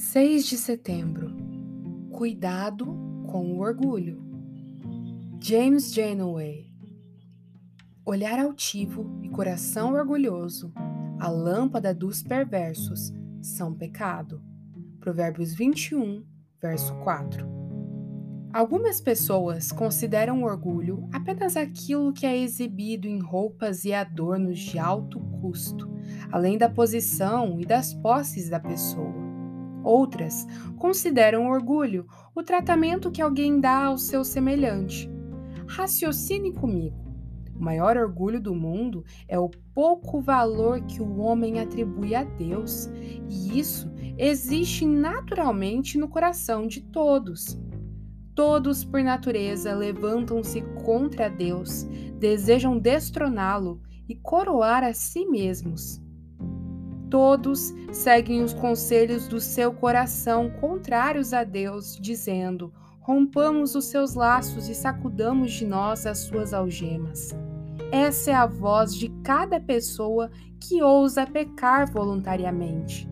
6 de setembro Cuidado com o orgulho. James Janeway Olhar altivo e coração orgulhoso, a lâmpada dos perversos, são pecado. Provérbios 21, verso 4. Algumas pessoas consideram o orgulho apenas aquilo que é exibido em roupas e adornos de alto custo, além da posição e das posses da pessoa. Outras consideram orgulho o tratamento que alguém dá ao seu semelhante. Raciocine comigo. O maior orgulho do mundo é o pouco valor que o homem atribui a Deus, e isso existe naturalmente no coração de todos. Todos, por natureza, levantam-se contra Deus, desejam destroná-lo e coroar a si mesmos. Todos seguem os conselhos do seu coração contrários a Deus, dizendo: rompamos os seus laços e sacudamos de nós as suas algemas. Essa é a voz de cada pessoa que ousa pecar voluntariamente.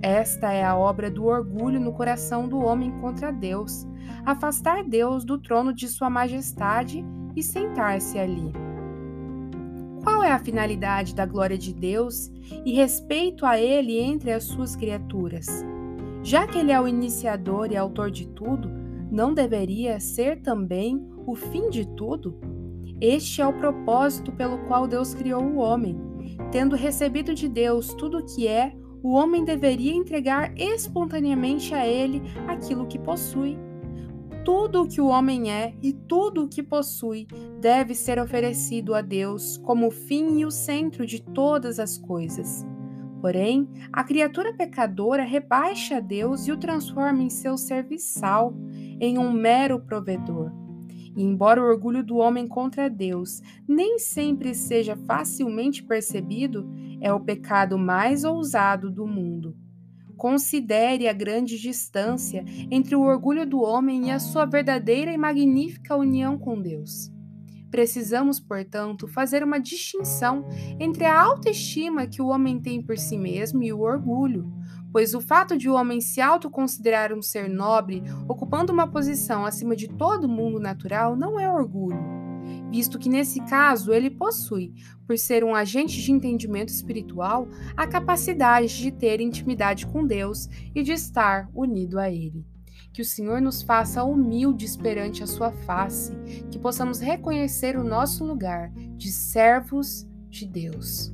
Esta é a obra do orgulho no coração do homem contra Deus, afastar Deus do trono de Sua Majestade e sentar-se ali. A finalidade da glória de Deus e respeito a Ele entre as suas criaturas? Já que Ele é o iniciador e autor de tudo, não deveria ser também o fim de tudo? Este é o propósito pelo qual Deus criou o homem. Tendo recebido de Deus tudo o que é, o homem deveria entregar espontaneamente a ele aquilo que possui. Tudo o que o homem é e tudo o que possui deve ser oferecido a Deus como o fim e o centro de todas as coisas. Porém, a criatura pecadora rebaixa a Deus e o transforma em seu serviçal, em um mero provedor. E embora o orgulho do homem contra Deus nem sempre seja facilmente percebido, é o pecado mais ousado do mundo. Considere a grande distância entre o orgulho do homem e a sua verdadeira e magnífica união com Deus. Precisamos, portanto, fazer uma distinção entre a autoestima que o homem tem por si mesmo e o orgulho, pois o fato de o homem se autoconsiderar um ser nobre, ocupando uma posição acima de todo mundo natural, não é orgulho, visto que nesse caso ele possui, por ser um agente de entendimento espiritual, a capacidade de ter intimidade com Deus e de estar unido a Ele. Que o Senhor nos faça humildes perante a Sua face, que possamos reconhecer o nosso lugar de servos de Deus.